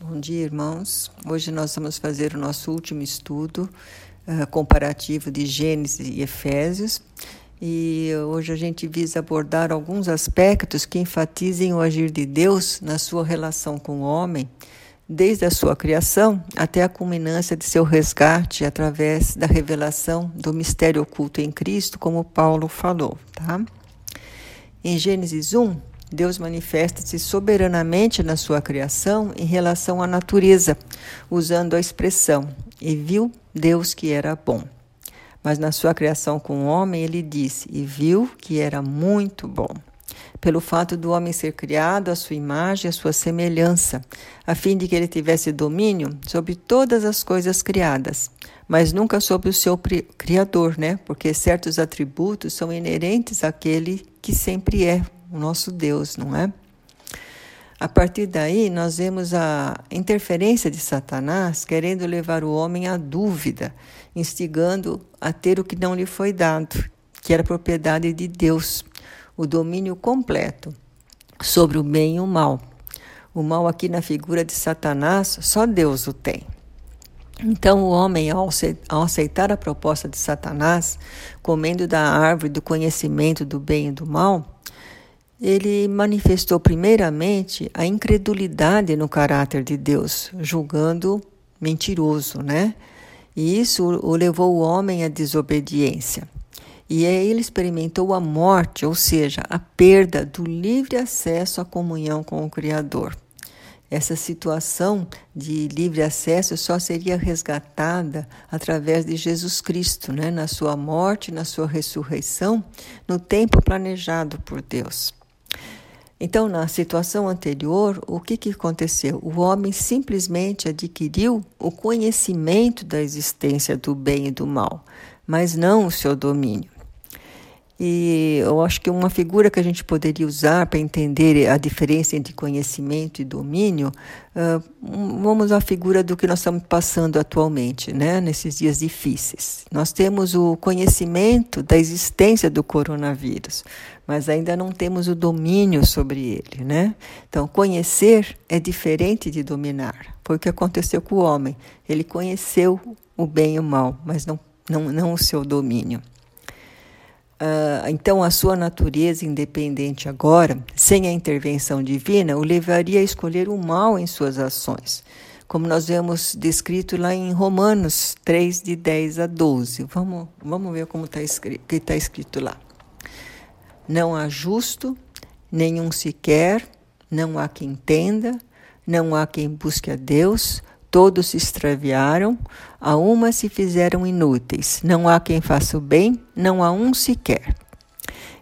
Bom dia, irmãos. Hoje nós vamos fazer o nosso último estudo uh, comparativo de Gênesis e Efésios. E hoje a gente visa abordar alguns aspectos que enfatizem o agir de Deus na sua relação com o homem, desde a sua criação até a culminância de seu resgate através da revelação do mistério oculto em Cristo, como Paulo falou, tá? Em Gênesis 1, Deus manifesta-se soberanamente na sua criação em relação à natureza, usando a expressão: E viu Deus que era bom. Mas na sua criação com o homem, ele disse: E viu que era muito bom. Pelo fato do homem ser criado à sua imagem à sua semelhança, a fim de que ele tivesse domínio sobre todas as coisas criadas, mas nunca sobre o seu Criador, né? Porque certos atributos são inerentes àquele que sempre é, o nosso Deus, não é? A partir daí, nós vemos a interferência de Satanás querendo levar o homem à dúvida, instigando a ter o que não lhe foi dado, que era propriedade de Deus, o domínio completo sobre o bem e o mal. O mal, aqui na figura de Satanás, só Deus o tem. Então, o homem, ao aceitar a proposta de Satanás, comendo da árvore do conhecimento do bem e do mal, ele manifestou primeiramente a incredulidade no caráter de Deus, julgando mentiroso, né? E isso o levou o homem à desobediência. E aí ele experimentou a morte, ou seja, a perda do livre acesso à comunhão com o Criador. Essa situação de livre acesso só seria resgatada através de Jesus Cristo, né? na sua morte, na sua ressurreição, no tempo planejado por Deus. Então, na situação anterior, o que, que aconteceu? O homem simplesmente adquiriu o conhecimento da existência do bem e do mal, mas não o seu domínio. E eu acho que uma figura que a gente poderia usar para entender a diferença entre conhecimento e domínio, uh, vamos à figura do que nós estamos passando atualmente, né, nesses dias difíceis. Nós temos o conhecimento da existência do coronavírus, mas ainda não temos o domínio sobre ele, né? Então, conhecer é diferente de dominar. Foi o que aconteceu com o homem. Ele conheceu o bem e o mal, mas não, não, não o seu domínio. Uh, então, a sua natureza independente agora, sem a intervenção divina, o levaria a escolher o mal em suas ações, como nós vemos descrito lá em Romanos 3, de 10 a 12. Vamos, vamos ver como está escrito, que está escrito lá. Não há justo, nenhum sequer, não há quem entenda, não há quem busque a Deus, Todos se extraviaram, a uma se fizeram inúteis. Não há quem faça o bem, não há um sequer.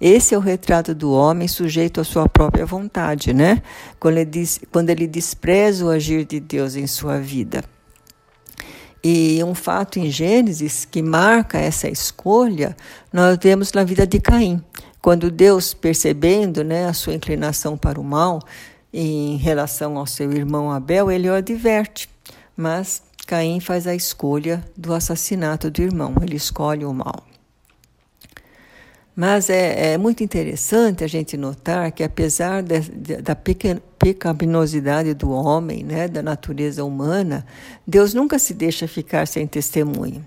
Esse é o retrato do homem sujeito à sua própria vontade, né? Quando ele, diz, quando ele despreza o agir de Deus em sua vida. E um fato em Gênesis que marca essa escolha, nós vemos na vida de Caim. Quando Deus, percebendo né, a sua inclinação para o mal em relação ao seu irmão Abel, ele o adverte. Mas Caim faz a escolha do assassinato do irmão, ele escolhe o mal. Mas é, é muito interessante a gente notar que, apesar de, de, da pecaminosidade do homem, né, da natureza humana, Deus nunca se deixa ficar sem testemunho.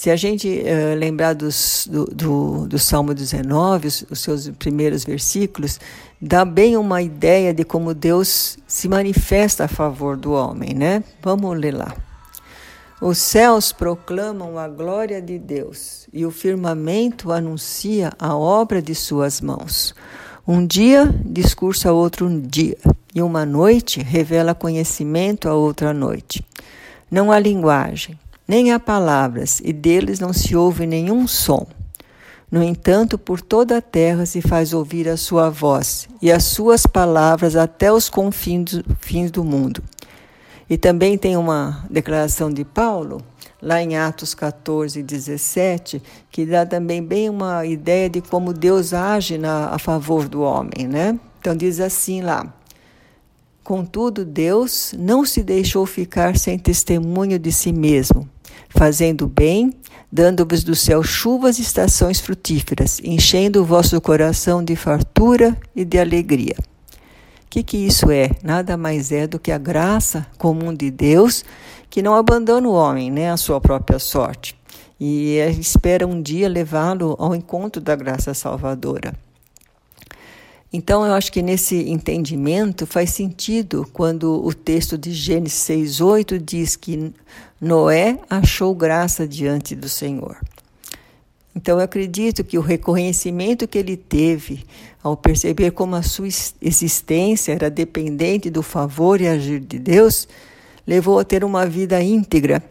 Se a gente uh, lembrar dos, do, do, do, Salmo 19, os, os, seus primeiros versículos, dá bem uma ideia de como Deus se manifesta a favor do homem, né? Vamos ler lá. Os céus proclamam a glória de Deus e o firmamento anuncia a obra de suas mãos. Um dia discursa outro dia, e uma noite revela conhecimento a outra noite. Não há linguagem, nem há palavras, e deles não se ouve nenhum som. No entanto, por toda a terra se faz ouvir a sua voz, e as suas palavras até os confins do mundo. E também tem uma declaração de Paulo, lá em Atos 14, 17, que dá também bem uma ideia de como Deus age na, a favor do homem, né? Então diz assim lá: Contudo, Deus não se deixou ficar sem testemunho de si mesmo fazendo bem, dando-vos do céu chuvas e estações frutíferas, enchendo o vosso coração de fartura e de alegria. que, que isso é? Nada mais é do que a graça comum de Deus que não abandona o homem, né, a sua própria sorte. E espera um dia levá-lo ao encontro da graça salvadora. Então, eu acho que nesse entendimento faz sentido quando o texto de Gênesis 6,8 diz que Noé achou graça diante do Senhor. Então, eu acredito que o reconhecimento que ele teve ao perceber como a sua existência era dependente do favor e agir de Deus, levou a ter uma vida íntegra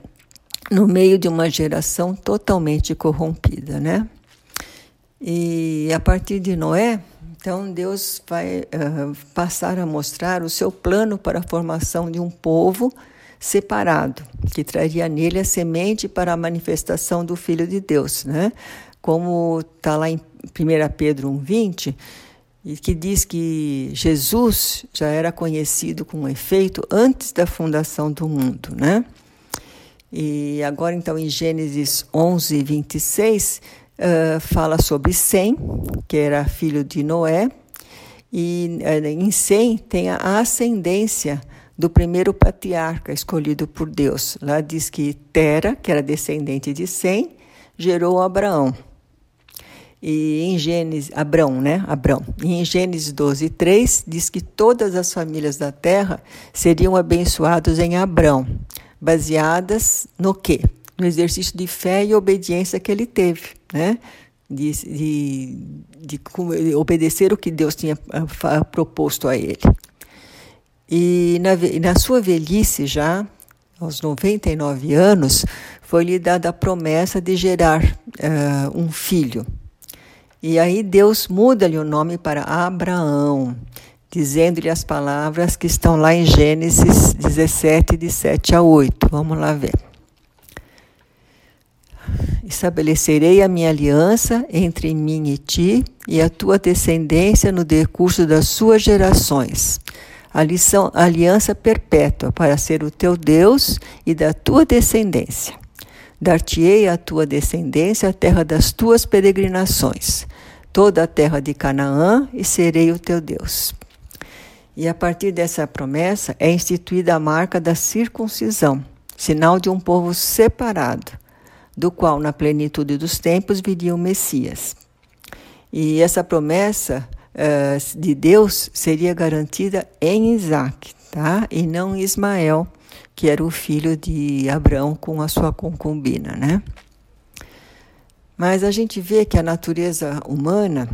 no meio de uma geração totalmente corrompida, né? E a partir de Noé, então, Deus vai uh, passar a mostrar o seu plano para a formação de um povo separado, que traria nele a semente para a manifestação do Filho de Deus, né? Como está lá em 1 Pedro 1,20, e que diz que Jesus já era conhecido com efeito antes da fundação do mundo, né? E agora, então, em Gênesis 11, 26, uh, fala sobre Sem, que era filho de Noé, e uh, em Sem tem a ascendência do primeiro patriarca escolhido por Deus. Lá diz que Tera, que era descendente de Sem, gerou Abraão. E em Gênesis, Abrão, né? Abrão. E em Gênesis 12, 3, diz que todas as famílias da terra seriam abençoadas em Abrão, baseadas no quê? no exercício de fé e obediência que ele teve, né? De, de, de obedecer o que Deus tinha ah, proposto a ele. E na, na sua velhice já, aos 99 anos, foi-lhe dada a promessa de gerar uh, um filho. E aí Deus muda-lhe o nome para Abraão, dizendo-lhe as palavras que estão lá em Gênesis 17, de 7 a 8. Vamos lá ver. Estabelecerei a minha aliança entre mim e ti e a tua descendência no decurso das suas gerações. A lição, aliança perpétua para ser o teu Deus e da tua descendência. Dar-te-ei a tua descendência a terra das tuas peregrinações, toda a terra de Canaã, e serei o teu Deus. E a partir dessa promessa é instituída a marca da circuncisão, sinal de um povo separado do qual na plenitude dos tempos viria o Messias. E essa promessa uh, de Deus seria garantida em Isaac, tá? E não em Ismael, que era o filho de Abraão com a sua concubina, né? Mas a gente vê que a natureza humana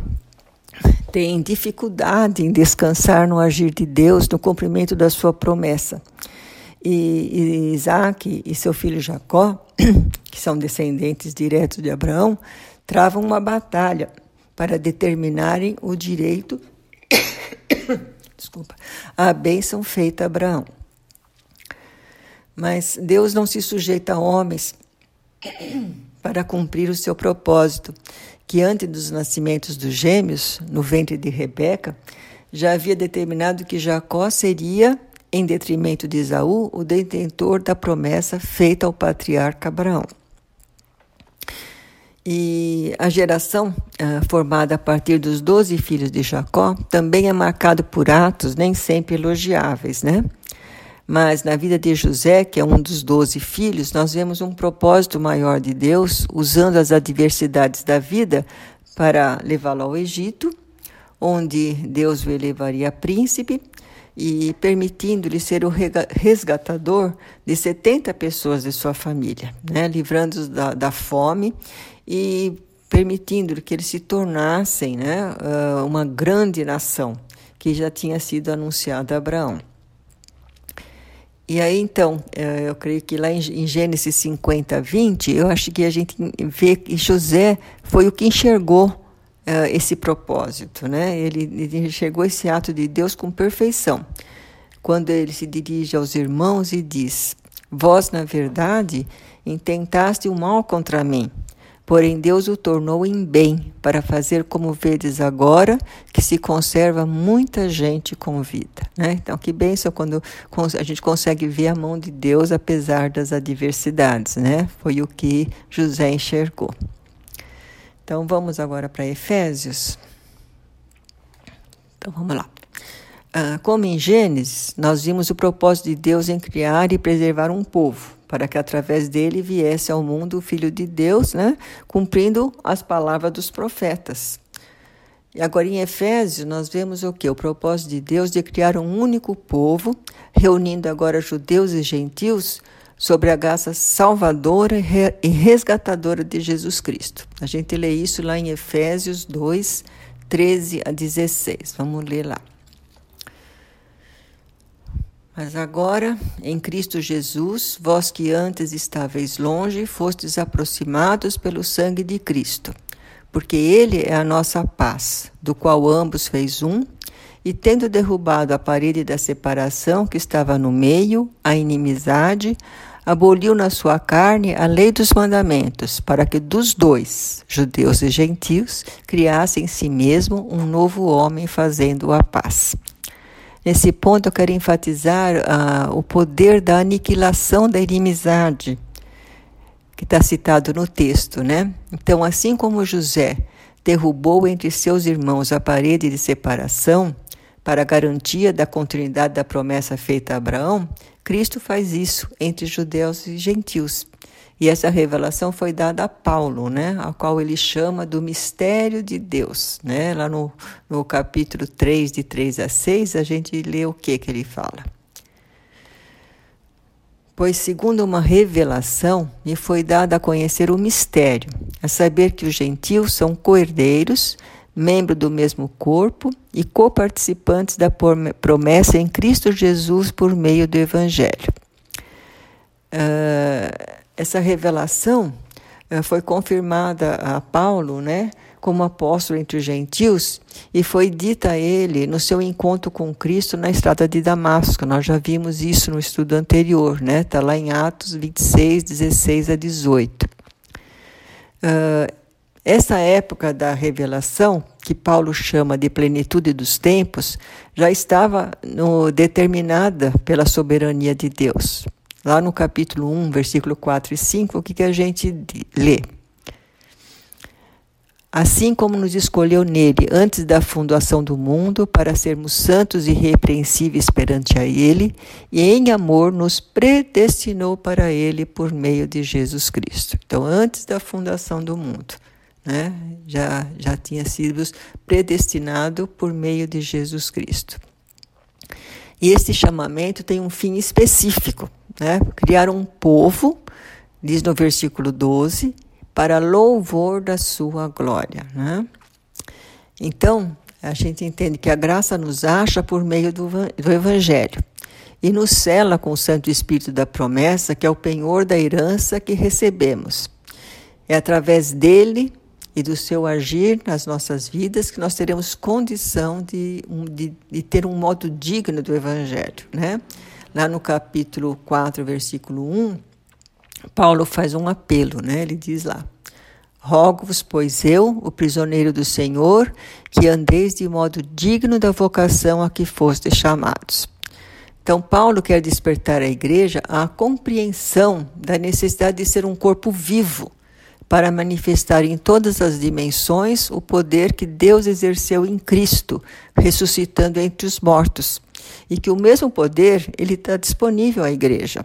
tem dificuldade em descansar no agir de Deus, no cumprimento da sua promessa. E, e Isaac e seu filho Jacó que são descendentes diretos de Abraão, travam uma batalha para determinarem o direito desculpa, à bênção feita a Abraão. Mas Deus não se sujeita a homens para cumprir o seu propósito, que antes dos nascimentos dos gêmeos, no ventre de Rebeca, já havia determinado que Jacó seria em detrimento de Esaú, o detentor da promessa feita ao patriarca Abraão. E a geração uh, formada a partir dos doze filhos de Jacó também é marcado por atos nem sempre elogiáveis, né? Mas na vida de José, que é um dos doze filhos, nós vemos um propósito maior de Deus, usando as adversidades da vida para levá-lo ao Egito, onde Deus o elevaria a príncipe e permitindo-lhe ser o resgatador de 70 pessoas de sua família, né, livrando-os da, da, fome e permitindo que eles se tornassem né, ah, uma grande nação que já tinha sido anunciada a Abraão. E aí, então, eh, eu creio que lá em Gênesis 50, 20, eu acho que a gente vê que José foi o que enxergou uh, esse propósito, né? Ele enxergou esse ato de Deus com perfeição. Quando ele se dirige aos irmãos e diz: Vós, na verdade, intentaste o mal contra mim, porém Deus o tornou em bem, para fazer como vedes agora, que se conserva muita gente com vida. Né? Então, que bênção quando a gente consegue ver a mão de Deus apesar das adversidades. Né? Foi o que José enxergou. Então vamos agora para Efésios. Então vamos lá. Ah, como em Gênesis, nós vimos o propósito de Deus em criar e preservar um povo, para que através dele viesse ao mundo o Filho de Deus, né, cumprindo as palavras dos profetas. E agora em Efésios nós vemos o que? O propósito de Deus de criar um único povo, reunindo agora judeus e gentios sobre a graça salvadora e resgatadora de Jesus Cristo. A gente lê isso lá em Efésios 2, 13 a 16. Vamos ler lá. Mas agora, em Cristo Jesus, vós que antes estáveis longe, fostes aproximados pelo sangue de Cristo porque ele é a nossa paz, do qual ambos fez um, e tendo derrubado a parede da separação que estava no meio, a inimizade, aboliu na sua carne a lei dos mandamentos, para que dos dois, judeus e gentios, criasse em si mesmo um novo homem fazendo a paz. Nesse ponto, eu quero enfatizar uh, o poder da aniquilação da inimizade que está citado no texto, né? Então, assim como José derrubou entre seus irmãos a parede de separação para garantia da continuidade da promessa feita a Abraão, Cristo faz isso entre judeus e gentios. E essa revelação foi dada a Paulo, né, a qual ele chama do mistério de Deus. Né? Lá no, no capítulo 3, de 3 a 6, a gente lê o que, que ele fala. Pois, segundo uma revelação, me foi dado a conhecer o mistério, a saber que os gentios são coerdeiros, membros do mesmo corpo e coparticipantes da promessa em Cristo Jesus por meio do Evangelho. Uh, essa revelação uh, foi confirmada a Paulo, né? como apóstolo entre os gentios e foi dita a ele no seu encontro com Cristo na estrada de Damasco. Nós já vimos isso no estudo anterior, né? Está lá em Atos 26, 16 a 18. Uh, ah, essa época da revelação, que Paulo chama de plenitude dos tempos, já estava no, determinada pela soberania de Deus. Lá no capítulo 1, versículo 4 e 5, o que, que a gente lê? assim como nos escolheu nele antes da fundação do mundo para sermos santos e irrepreensíveis perante a ele, e em amor nos predestinou para ele por meio de Jesus Cristo. Então, antes da fundação do mundo, né, já, já tinha sido predestinado por meio de Jesus Cristo. E esse chamamento tem um fim específico, né? Criar um povo, diz no versículo 12, para louvor da sua glória. Né? Então, a gente entende que a graça nos acha por meio do, do Evangelho e nos cela com o Santo Espírito da promessa, que é o penhor da herança que recebemos. É através dele e do seu agir nas nossas vidas que nós teremos condição de, de, de ter um modo digno do Evangelho. Né? Lá no capítulo 4, versículo 1, Paulo faz um apelo, né? Ele diz lá: Rogo-vos, pois eu, o prisioneiro do Senhor, que andeis de modo digno da vocação a que fostes chamados. Então, Paulo quer despertar a igreja à compreensão da necessidade de ser um corpo vivo, para manifestar em todas as dimensões o poder que Deus exerceu em Cristo, ressuscitando entre os mortos, e que o mesmo poder ele está disponível à igreja.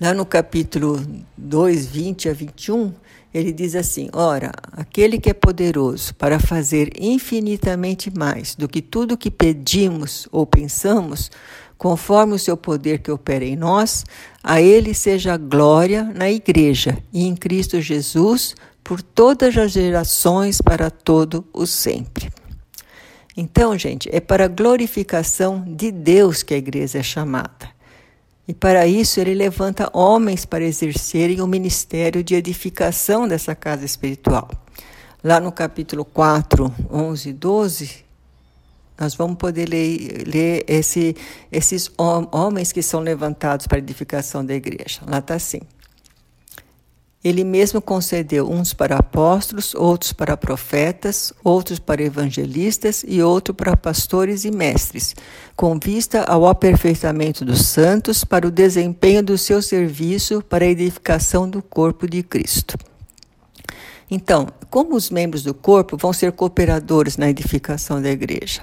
Lá no capítulo 2, 20 a 21, ele diz assim: Ora, aquele que é poderoso para fazer infinitamente mais do que tudo que pedimos ou pensamos, conforme o seu poder que opera em nós, a ele seja glória na igreja e em Cristo Jesus por todas as gerações para todo o sempre. Então, gente, é para a glorificação de Deus que a igreja é chamada. E para isso ele levanta homens para exercerem o ministério de edificação dessa casa espiritual. Lá no capítulo 4, 11 e 12, nós vamos poder ler, ler esse, esses homens que são levantados para a edificação da igreja. Lá está assim. Ele mesmo concedeu uns para apóstolos, outros para profetas, outros para evangelistas e outros para pastores e mestres, com vista ao aperfeiçoamento dos santos para o desempenho do seu serviço para a edificação do corpo de Cristo. Então, como os membros do corpo vão ser cooperadores na edificação da igreja?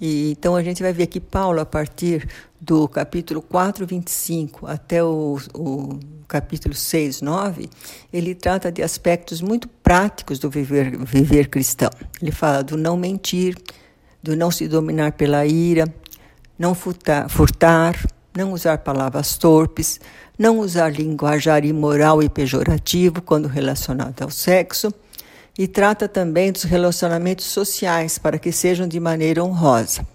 E, então a gente vai ver que Paulo, a partir do capítulo 4, 25 até o, o capítulo 6, 9, ele trata de aspectos muito práticos do viver, viver cristão. Ele fala do não mentir, do não se dominar pela ira, não furtar, furtar não usar palavras torpes, não usar linguajar imoral e pejorativo quando relacionado ao sexo, e trata também dos relacionamentos sociais para que sejam de maneira honrosa.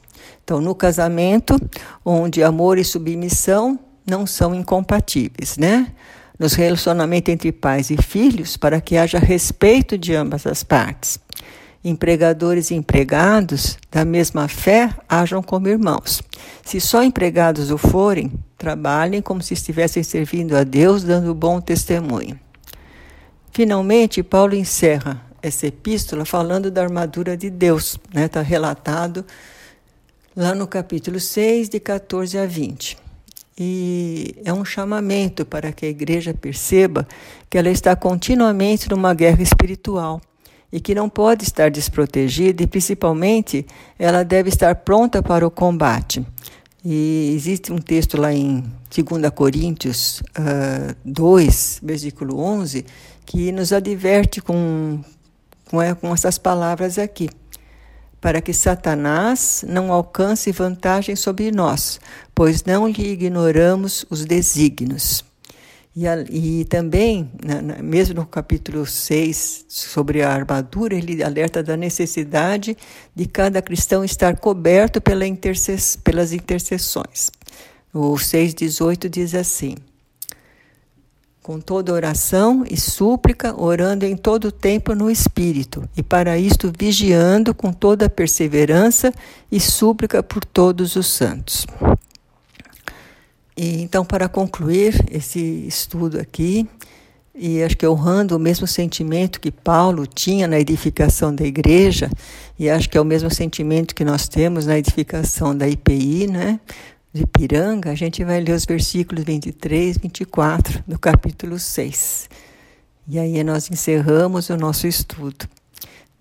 Então, no casamento, onde amor e submissão não são incompatíveis, né? Nos relacionamentos entre pais e filhos, para que haja respeito de ambas as partes. Empregadores e empregados, da mesma fé, hajam como irmãos. Se só empregados o forem, trabalhem como se estivessem servindo a Deus, dando bom testemunho. Finalmente, Paulo encerra essa epístola falando da armadura de Deus, está né? Tá relatado lá no capítulo 6, de 14 a 20. E é um chamamento para que a igreja perceba que ela está continuamente numa guerra espiritual e que não pode estar desprotegida e, principalmente, ela deve estar pronta para o combate. E existe um texto lá em 2 Coríntios uh, 2, versículo 11, que nos adverte com, com, é, com essas palavras aqui. Para que Satanás não alcance vantagem sobre nós, pois não lhe ignoramos os desígnios. E, e também, mesmo no capítulo 6, sobre a armadura, ele alerta da necessidade de cada cristão estar coberto pela pelas intercessões. O 6,18 diz assim: Com toda oração e súplica, orando em todo tempo no Espírito, e para isto vigiando com toda perseverança e súplica por todos os santos. E, então, para concluir esse estudo aqui, e acho que honrando o mesmo sentimento que Paulo tinha na edificação da igreja, e acho que é o mesmo sentimento que nós temos na edificação da IPI, né? De Piranga, a gente vai ler os versículos 23, 24 do capítulo 6. E aí nós encerramos o nosso estudo.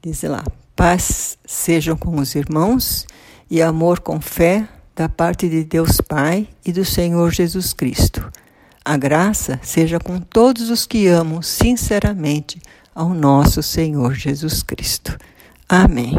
Diz lá: paz sejam com os irmãos e amor com fé da parte de Deus Pai e do Senhor Jesus Cristo. A graça seja com todos os que amam sinceramente ao nosso Senhor Jesus Cristo. Amém.